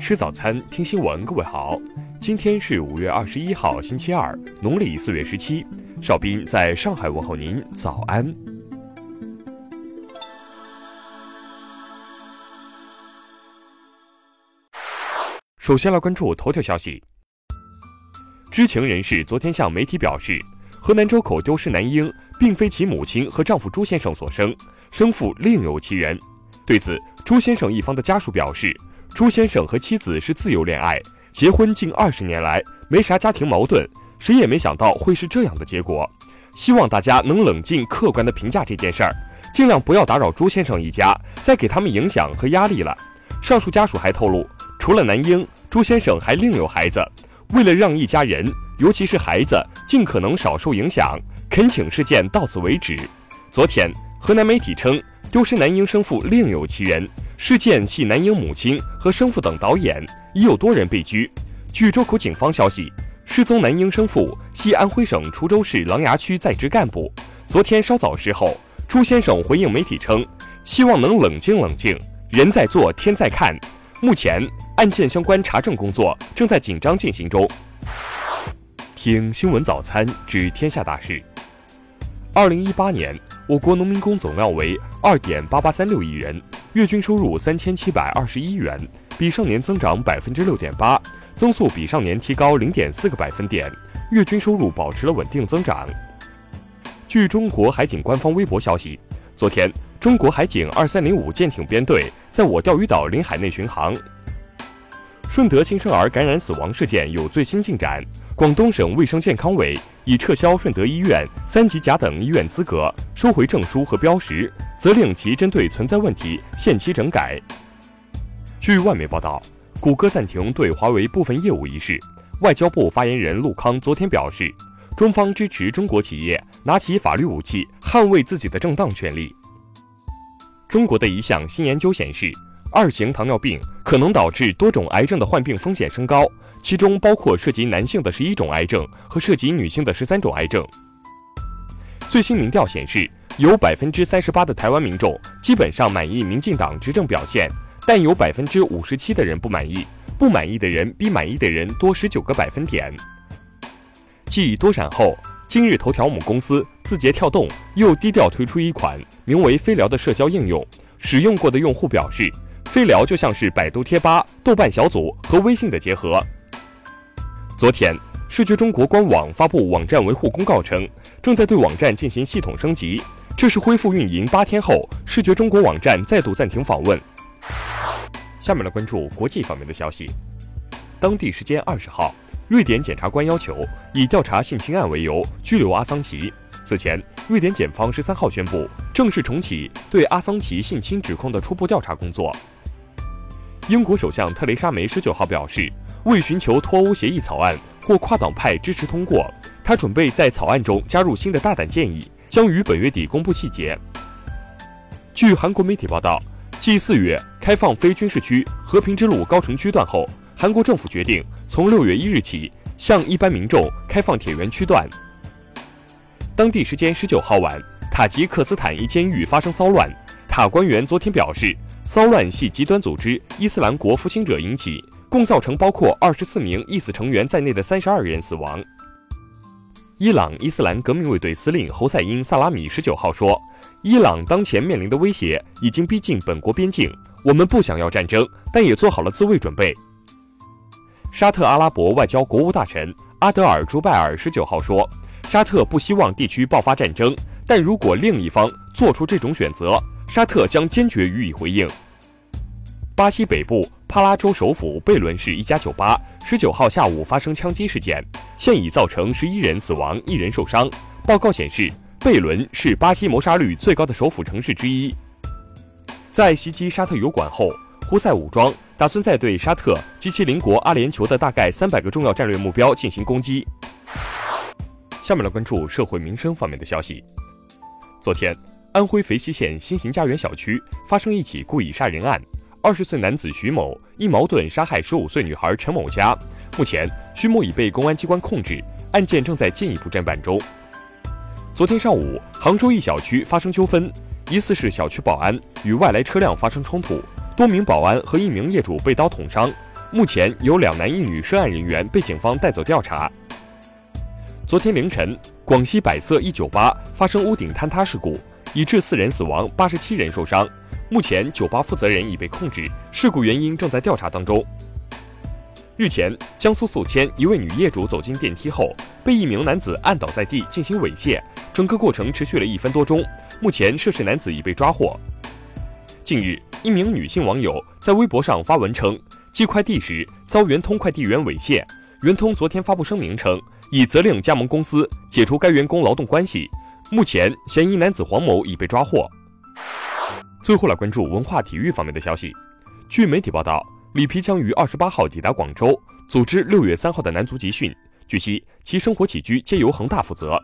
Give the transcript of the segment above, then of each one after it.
吃早餐，听新闻。各位好，今天是五月二十一号，星期二，农历四月十七。邵斌在上海问候您，早安。首先来关注头条消息。知情人士昨天向媒体表示，河南周口丢失男婴，并非其母亲和丈夫朱先生所生，生父另有其人。对此，朱先生一方的家属表示，朱先生和妻子是自由恋爱，结婚近二十年来没啥家庭矛盾，谁也没想到会是这样的结果。希望大家能冷静客观地评价这件事儿，尽量不要打扰朱先生一家，再给他们影响和压力了。上述家属还透露，除了男婴，朱先生还另有孩子。为了让一家人，尤其是孩子，尽可能少受影响，恳请事件到此为止。昨天，河南媒体称，丢失男婴生父另有其人，事件系男婴母亲和生父等导演，已有多人被拘。据周口警方消息，失踪男婴生父系安徽省滁州市琅琊区在职干部。昨天稍早时候，朱先生回应媒体称，希望能冷静冷静，人在做，天在看。目前案件相关查证工作正在紧张进行中。听新闻早餐知天下大事。二零一八年，我国农民工总量为二点八八三六亿人，月均收入三千七百二十一元，比上年增长百分之六点八，增速比上年提高零点四个百分点，月均收入保持了稳定增长。据中国海警官方微博消息，昨天。中国海警二三零五舰艇编队在我钓鱼岛领海内巡航。顺德新生儿感染死亡事件有最新进展，广东省卫生健康委已撤销顺德医院三级甲等医院资格，收回证书和标识，责令其针对存在问题限期整改。据外媒报道，谷歌暂停对华为部分业务一事，外交部发言人陆康昨天表示，中方支持中国企业拿起法律武器，捍卫自己的正当权利。中国的一项新研究显示，二型糖尿病可能导致多种癌症的患病风险升高，其中包括涉及男性的十一种癌症和涉及女性的十三种癌症。最新民调显示，有百分之三十八的台湾民众基本上满意民进党执政表现，但有百分之五十七的人不满意，不满意的人比满意的人多十九个百分点。继多闪后。今日头条母公司字节跳动又低调推出一款名为“飞聊”的社交应用，使用过的用户表示，飞聊就像是百度贴吧、豆瓣小组和微信的结合。昨天，视觉中国官网发布网站维护公告称，正在对网站进行系统升级，这是恢复运营八天后，视觉中国网站再度暂停访问。下面来关注国际方面的消息，当地时间二十号。瑞典检察官要求以调查性侵案为由拘留阿桑奇。此前，瑞典检方十三号宣布正式重启对阿桑奇性侵指控的初步调查工作。英国首相特蕾莎梅十九号表示，为寻求脱欧协议草案或跨党派支持通过，她准备在草案中加入新的大胆建议，将于本月底公布细节。据韩国媒体报道，继四月开放非军事区和平之路高城区段后。韩国政府决定从六月一日起向一般民众开放铁园区段。当地时间十九号晚，塔吉克斯坦一监狱发生骚乱，塔官员昨天表示，骚乱系极端组织伊斯兰国复兴者引起，共造成包括二十四名意死成员在内的三十二人死亡。伊朗伊斯兰革命卫队司令侯赛因·萨拉米十九号说，伊朗当前面临的威胁已经逼近本国边境，我们不想要战争，但也做好了自卫准备。沙特阿拉伯外交国务大臣阿德尔·朱拜尔十九号说，沙特不希望地区爆发战争，但如果另一方做出这种选择，沙特将坚决予以回应。巴西北部帕拉州首府贝伦市一家酒吧十九号下午发生枪击事件，现已造成十一人死亡，一人受伤。报告显示，贝伦是巴西谋杀率最高的首府城市之一。在袭击沙特油管后，胡塞武装。打算在对沙特及其邻国阿联酋的大概三百个重要战略目标进行攻击。下面来关注社会民生方面的消息。昨天，安徽肥西县新型家园小区发生一起故意杀人案，二十岁男子徐某因矛盾杀害十五岁女孩陈某家。目前，徐某已被公安机关控制，案件正在进一步侦办中。昨天上午，杭州一小区发生纠纷，疑似是小区保安与外来车辆发生冲突。多名保安和一名业主被刀捅伤，目前有两男一女涉案人员被警方带走调查。昨天凌晨，广西百色一酒吧发生屋顶坍塌事故，已致四人死亡，八十七人受伤。目前，酒吧负责人已被控制，事故原因正在调查当中。日前，江苏宿迁一位女业主走进电梯后，被一名男子按倒在地进行猥亵，整个过程持续了一分多钟。目前，涉事男子已被抓获。近日，一名女性网友在微博上发文称，寄快递时遭圆通快递员猥亵。圆通昨天发布声明称，已责令加盟公司解除该员工劳动关系。目前，嫌疑男子黄某已被抓获。最后来关注文化体育方面的消息，据媒体报道。里皮将于二十八号抵达广州，组织六月三号的男足集训。据悉，其生活起居皆由恒大负责。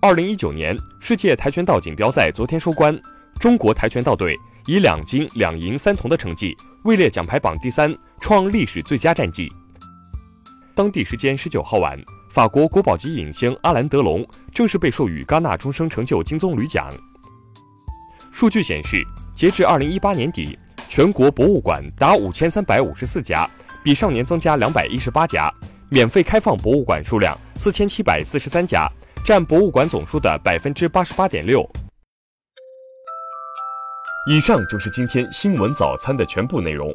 二零一九年世界跆拳道锦标赛昨天收官，中国跆拳道队以两金两银三铜的成绩位列奖牌榜第三，创历史最佳战绩。当地时间十九号晚，法国国宝级影星阿兰·德龙正式被授予戛纳终生成就金棕榈奖。数据显示，截至二零一八年底。全国博物馆达五千三百五十四家，比上年增加两百一十八家。免费开放博物馆数量四千七百四十三家，占博物馆总数的百分之八十八点六。以上就是今天新闻早餐的全部内容，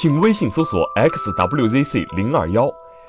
请微信搜索 xwzc 零二幺，